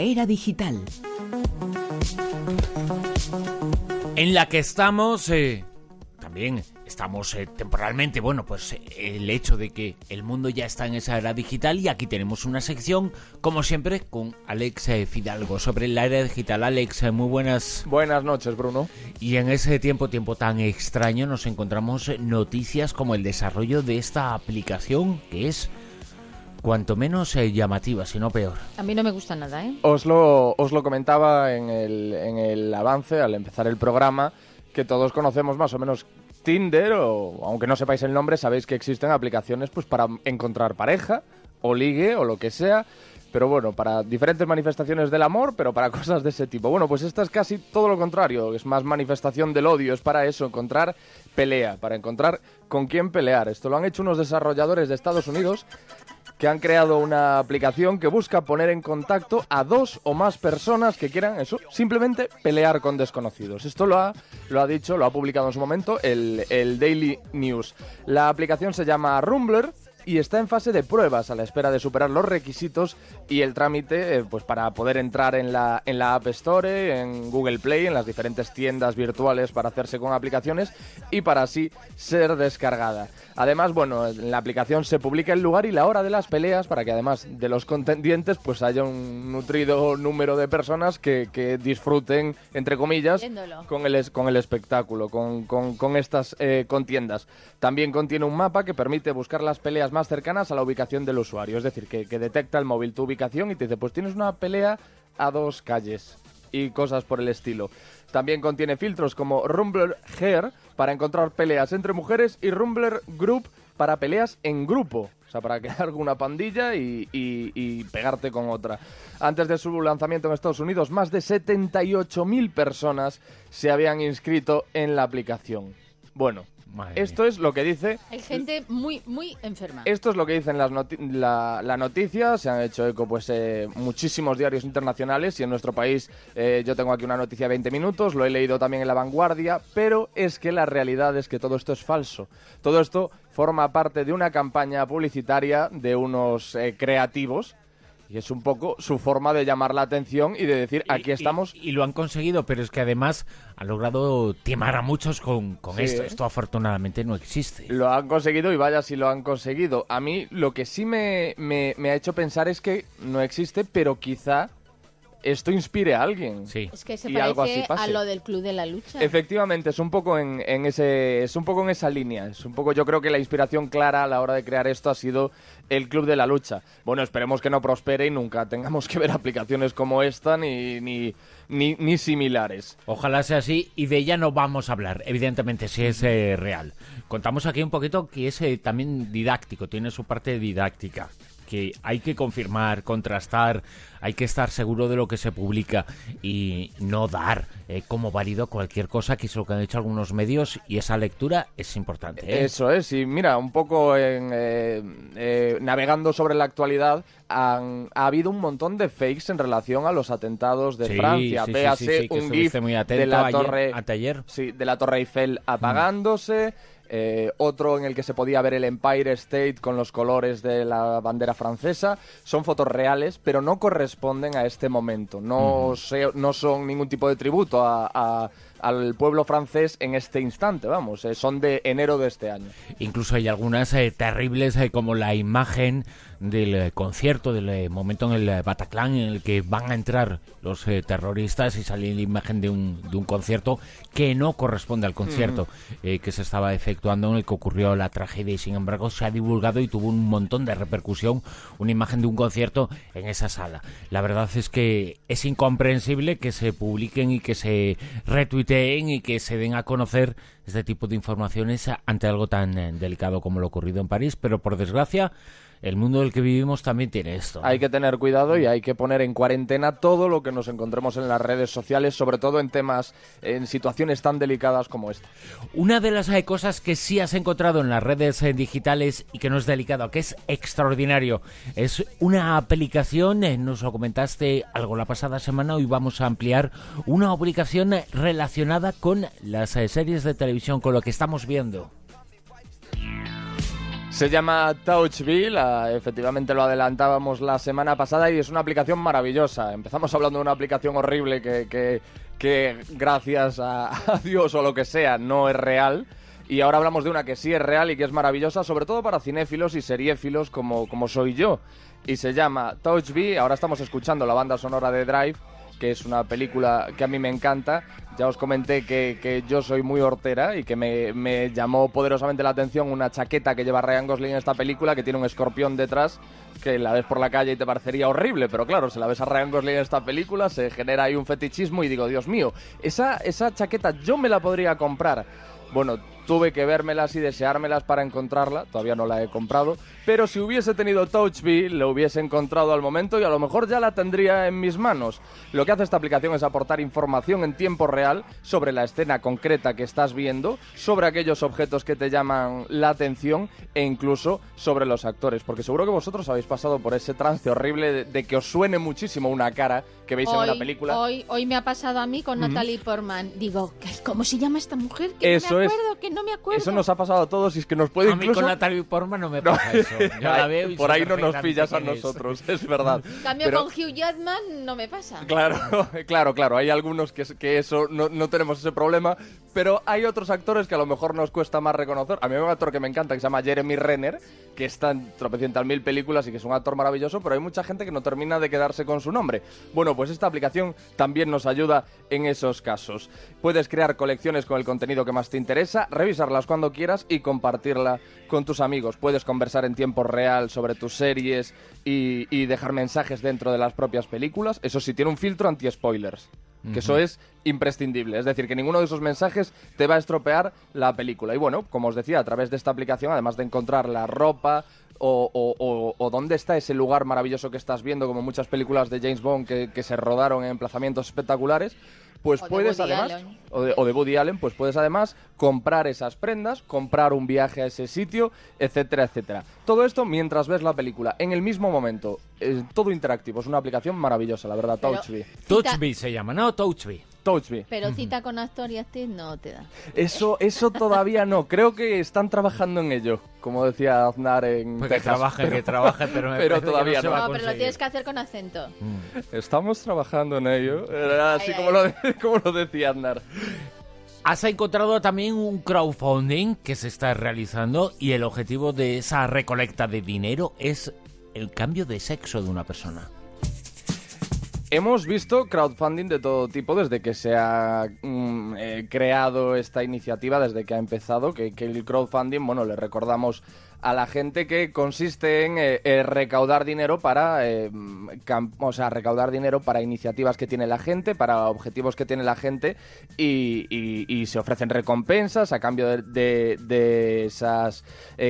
Era digital. En la que estamos... Eh, también estamos eh, temporalmente, bueno, pues eh, el hecho de que el mundo ya está en esa era digital y aquí tenemos una sección, como siempre, con Alex Fidalgo sobre la era digital. Alex, muy buenas. Buenas noches, Bruno. Y en ese tiempo, tiempo tan extraño, nos encontramos noticias como el desarrollo de esta aplicación que es cuanto menos llamativa, si no peor. A mí no me gusta nada, ¿eh? Os lo, os lo comentaba en el, en el avance, al empezar el programa, que todos conocemos más o menos Tinder, o aunque no sepáis el nombre, sabéis que existen aplicaciones pues para encontrar pareja, o ligue, o lo que sea. Pero bueno, para diferentes manifestaciones del amor, pero para cosas de ese tipo. Bueno, pues esta es casi todo lo contrario, es más manifestación del odio, es para eso, encontrar pelea, para encontrar con quién pelear. Esto lo han hecho unos desarrolladores de Estados Unidos que han creado una aplicación que busca poner en contacto a dos o más personas que quieran eso, simplemente pelear con desconocidos. Esto lo ha, lo ha dicho, lo ha publicado en su momento el, el Daily News. La aplicación se llama Rumbler y está en fase de pruebas a la espera de superar los requisitos y el trámite eh, pues para poder entrar en la, en la App Store, en Google Play, en las diferentes tiendas virtuales para hacerse con aplicaciones y para así ser descargada. Además, bueno, en la aplicación se publica el lugar y la hora de las peleas para que además de los contendientes pues haya un nutrido número de personas que, disfruten, entre comillas, con el, con el espectáculo, con, con, estas eh, contiendas. También contiene un mapa que permite buscar las peleas más cercanas a la ubicación del usuario. Es decir, que, detecta el móvil tu ubicación y te dice, pues tienes una pelea a dos calles y cosas por el estilo. También contiene filtros como Rumbler Hair para encontrar peleas entre mujeres y Rumbler Group para peleas en grupo. O sea, para crear una pandilla y, y, pegarte con otra. Antes de su lanzamiento en Estados Unidos, más de 78.000 personas se habían inscrito en la aplicación. Bueno, esto es lo que dice. Hay gente muy, muy enferma. Esto es lo que dicen las la, la, noticia. Se han hecho eco, pues, eh, muchísimos diarios internacionales. Y en nuestro país, eh, yo tengo aquí una noticia de 20 minutos. Lo he leído también en La Vanguardia. Pero es que la realidad es que todo esto es falso. Todo esto forma parte de una campaña publicitaria de unos eh, creativos y es un poco su forma de llamar la atención y de decir, aquí estamos. Y, lo han conseguido, pero es que además han logrado timar a muchos con, esto. Esto afortunadamente no existe. Lo han conseguido y vaya si lo han conseguido. A mí lo que sí me, me, me ha hecho pensar es que no existe, pero quizá esto inspire a alguien. Sí. Es que se parece a lo del Club de la Lucha. Efectivamente, es un poco en, ese, es un poco en esa línea. Es un poco, yo creo que la inspiración clara a la hora de crear esto ha sido el Club de la Lucha. Bueno, esperemos que no prospere y nunca tengamos que ver aplicaciones como esta ni, ni, ni, similares. Ojalá sea así y de ella no vamos a hablar, evidentemente, si es eh, real. Contamos aquí un poquito que es eh, también didáctico, tiene su parte didáctica que hay que confirmar, contrastar, hay que estar seguro de lo que se publica y no dar eh, como válido cualquier cosa, que es lo que han hecho algunos medios y esa lectura es importante. ¿eh? Eso es, y mira, un poco en, eh, navegando sobre la actualidad, ha habido un montón de fakes en relación a los atentados de Francia. Véase un GIF de la torre, ayer, Sí, de la torre Eiffel apagándose. Eh, otro en el que se podía ver el Empire State con los colores de la bandera francesa. Son fotos reales, pero no corresponden a este momento. No, no son ningún tipo de tributo al pueblo francés en este instante, vamos, eh, son de enero de este año. Incluso hay algunas eh, terribles como la imagen del eh, concierto, del eh, momento en el eh, Bataclan en el que van a entrar los terroristas y sale la imagen de un, de un concierto que no corresponde al concierto que se estaba efectuando en el que ocurrió la tragedia y sin embargo se ha divulgado y tuvo un montón de repercusión una imagen de un concierto en esa sala. La verdad es que es incomprensible que se publiquen y que se y que se den a conocer este tipo de informaciones ante algo tan delicado como lo ocurrido en París, pero por desgracia el mundo del que vivimos también tiene esto. Hay que tener cuidado y hay que poner en cuarentena todo lo que nos encontremos en las redes sociales, sobre todo en temas, en situaciones tan delicadas como esta. Una de las cosas que sí has encontrado en las redes eh, digitales y que no es delicado, que es extraordinario, es una aplicación, eh, nos lo comentaste algo la pasada semana, hoy vamos a ampliar una aplicación relacionada con las eh, series de televisión, con lo que estamos viendo. Se llama Touchville, efectivamente lo adelantábamos la semana pasada y es una aplicación maravillosa. Empezamos hablando de una aplicación horrible que, que, gracias a, Dios o lo que sea no es real. Y ahora hablamos de una que sí es real y que es maravillosa, sobre todo para cinéfilos y seriéfilos como, como soy yo. Y se llama Touchville. Ahora estamos escuchando la banda sonora de Drive que es una película que a mí me encanta. Ya os comenté que, yo soy muy hortera y que me, llamó poderosamente la atención una chaqueta que lleva Ryan Gosling en esta película, que tiene un escorpión detrás, que la ves por la calle y te parecería horrible, pero claro, si la ves a Ryan Gosling en esta película, se genera ahí un fetichismo y digo, Dios mío, esa, esa chaqueta yo me la podría comprar. Bueno, tuve que vérmelas y deseármelas para encontrarla, todavía no la he comprado, pero si hubiese tenido TouchBee, lo hubiese encontrado al momento y a lo mejor ya la tendría en mis manos. Lo que hace esta aplicación es aportar información en tiempo real sobre la escena concreta que estás viendo, sobre aquellos objetos que te llaman la atención e incluso sobre los actores, porque seguro que vosotros habéis pasado por ese trance horrible de, que os suene muchísimo una cara que veis en una película. Hoy, hoy me ha pasado a mí con Natalie Portman. Digo, ¿cómo se llama esta mujer? Que Eso no me acuerdo, que no me acuerdo. Eso nos ha pasado a todos y es que nos puede a incluso... mí con Natalie Portman no me pasa eso. Yo la veo y Por ahí no nos pillas a nosotros, es verdad. En cambio con Hugh Jackman no me pasa. Claro, claro, claro. Hay algunos que, que eso no, no tenemos ese problema, pero hay otros actores que a lo mejor nos cuesta más reconocer. A mí hay un actor que me encanta que se llama Jeremy Renner, que está en tropecientas mil películas y que es un actor maravilloso, pero hay mucha gente que no termina de quedarse con su nombre. Bueno, pues esta aplicación también nos ayuda en esos casos. Puedes crear colecciones con el contenido que más te interesa, revisarlas cuando quieras y compartirla con tus amigos. Puedes conversar en tiempo real sobre tus series y, dejar mensajes dentro de las propias películas. Eso sí, tiene un filtro anti-spoilers que eso es imprescindible. Es decir, que ninguno de esos mensajes te va a estropear la película. Y bueno, como os decía, a través de esta aplicación, además de encontrar la ropa o, o, dónde está ese lugar maravilloso que estás viendo, como muchas películas de James Bond que, que se rodaron en emplazamientos espectaculares, pues puedes además, o de, o de, Woody Allen, pues puedes además comprar esas prendas, comprar un viaje a ese sitio, etcétera, etcétera. Todo esto mientras ves la película, en el mismo momento, es todo interactivo, es una aplicación maravillosa, la verdad, TouchBee. TouchBee se llama, ¿no? TouchBee. Pero cita con actor y actriz no te da. Eso, eso todavía no. Creo que están trabajando en ello, como decía Aznar en pues Que trabaje, que trabaje, pero, pero todavía no. no. pero lo tienes que hacer con acento. Mm. Estamos trabajando en ello. Así como, Lo, como lo decía Aznar. Has encontrado también un crowdfunding que se está realizando y el objetivo de esa recolecta de dinero es el cambio de sexo de una persona. Hemos visto crowdfunding de todo tipo desde que se ha mm, eh, creado esta iniciativa, desde que ha empezado, que, el crowdfunding, bueno, le recordamos a la gente que consiste en eh, eh, recaudar dinero para o sea recaudar dinero para iniciativas que tiene la gente para objetivos que tiene la gente y, se ofrecen recompensas a cambio de, esas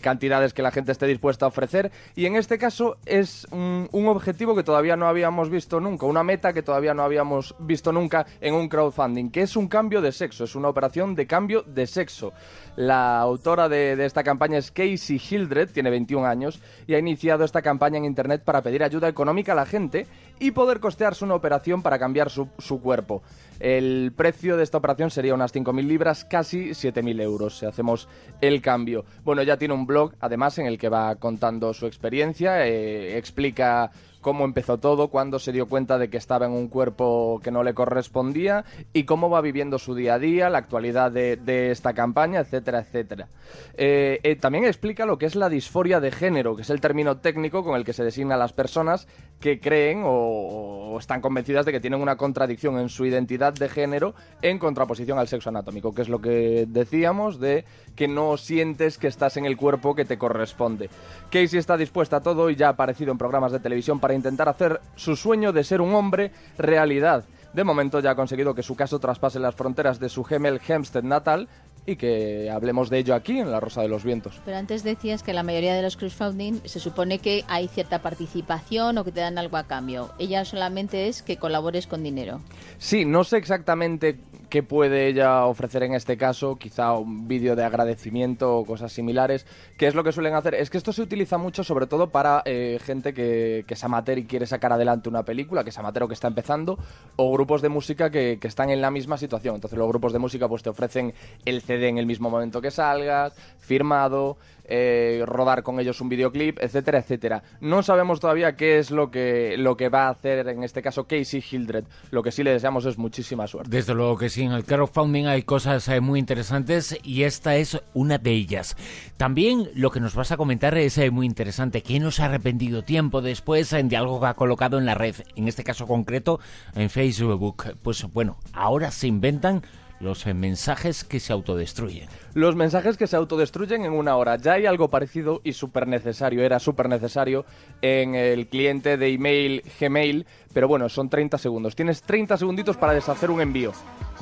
cantidades que la gente esté dispuesta a ofrecer. Y en este caso es un, objetivo que todavía no habíamos visto nunca meta que todavía no habíamos visto nunca en un crowdfunding que es un cambio de sexo es una operación de cambio de sexo la autora de, esta campaña es Casey Hildred, tiene 21 años, y ha iniciado esta campaña en Internet para pedir ayuda económica a la gente y poder costearse una operación para cambiar su, su cuerpo. El precio de esta operación sería unas 5.000 libras, casi 7.000 euros, si hacemos el cambio. Bueno, ya tiene un blog, además, en el que va contando su experiencia, eh, explica cómo empezó todo, cuándo se dio cuenta de que estaba en un cuerpo que no le correspondía y cómo va viviendo su día a día, la actualidad de, esta campaña, etcétera, etcétera. Eh, eh, también explica lo que es la disforia de género, que es el término técnico con el que se designa a las personas que creen o, están convencidas de que tienen una contradicción en su identidad de género en contraposición al sexo anatómico, que es lo que decíamos de que no sientes que estás en el cuerpo que te corresponde. Casey está dispuesta a todo y ya ha aparecido en programas de televisión para intentar hacer su sueño de ser un hombre realidad. De momento ya ha conseguido que su caso traspase las fronteras de su Gemel Hempstead natal y que hablemos de ello aquí en La Rosa de los Vientos. Pero antes decías que la mayoría de los crowdfunding se supone que hay cierta participación o que te dan algo a cambio. Ella solamente es que colabores con dinero. Sí, no sé exactamente qué puede ella ofrecer en este caso, quizá un vídeo de agradecimiento o cosas similares. ¿Qué es lo que suelen hacer? Es que esto se utiliza mucho sobre todo para eh, gente que, que, es amateur y quiere sacar adelante una película, que es amateur o que está empezando, o grupos de música que, que están en la misma situación. Entonces los grupos de música pues te ofrecen el CD en el mismo momento que salgas, firmado, eh, rodar con ellos un videoclip, etcétera, etcétera. No sabemos todavía qué es lo que, lo que va a hacer en este caso Casey Hildred. Lo que sí le deseamos es muchísima suerte. Desde luego que sí, en el crowdfunding hay cosas eh, muy interesantes y esta es una de ellas. También lo que nos vas a comentar es eh, muy interesante. ¿Quién nos ha arrepentido tiempo después de algo que ha colocado en la red? En este caso concreto, en Facebook. Pues bueno, ahora se inventan los mensajes que se autodestruyen. Los mensajes que se autodestruyen en una hora. Ya hay algo parecido y súper necesario, era súper necesario en el cliente de email Gmail, pero bueno, son 30 segundos. Tienes 30 segunditos para deshacer un envío.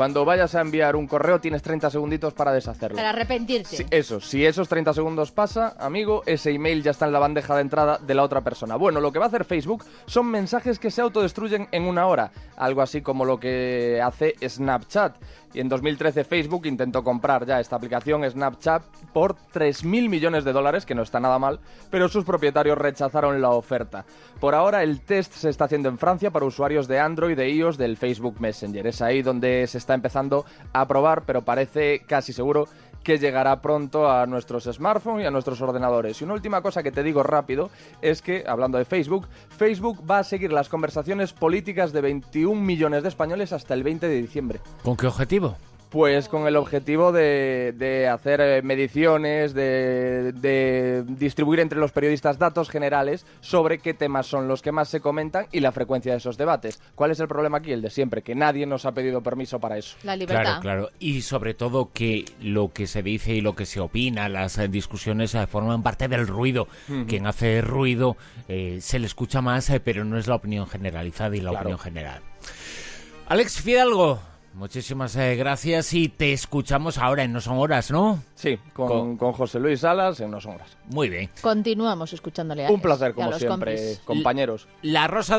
Cuando vayas a enviar un correo tienes 30 segunditos para deshacerlo. Para arrepentirte. eso, si esos 30 segundos pasa, amigo, ese email ya está en la bandeja de entrada de la otra persona. Bueno, lo que va a hacer Facebook son mensajes que se autodestruyen en una hora. Algo así como lo que hace Snapchat. Y en 2013 Facebook intentó comprar ya esta aplicación Snapchat por 3.000 millones de dólares, que no está nada mal, pero sus propietarios rechazaron la oferta. Por ahora el test se está haciendo en Francia para usuarios de Android e iOS del Facebook Messenger. Es ahí donde se está empezando a probar, pero parece casi seguro que llegará pronto a nuestros smartphones y a nuestros ordenadores. Y una última cosa que te digo rápido es que, hablando de Facebook, Facebook va a seguir las conversaciones políticas de 21 millones de españoles hasta el 20 de diciembre. ¿Con qué objetivo? Pues con el objetivo de, hacer eh, mediciones, de, distribuir entre los periodistas datos generales sobre qué temas son los que más se comentan y la frecuencia de esos debates. ¿Cuál es el problema aquí? El de siempre, que nadie nos ha pedido permiso para eso. La libertad. Claro, claro. Y sobre todo que lo que se dice y lo que se opina, las eh, discusiones eh, forman parte del ruido. Quien hace ruido se le escucha más, pero no es la opinión generalizada y la opinión general. Alex Fidalgo, Muchísimas eh, gracias y te escuchamos ahora en No Son Horas, ¿no? Sí, con, José Luis Salas en No Son Horas. Muy bien. Continuamos escuchándole a Un placer, como siempre, compañeros. La Rosa de los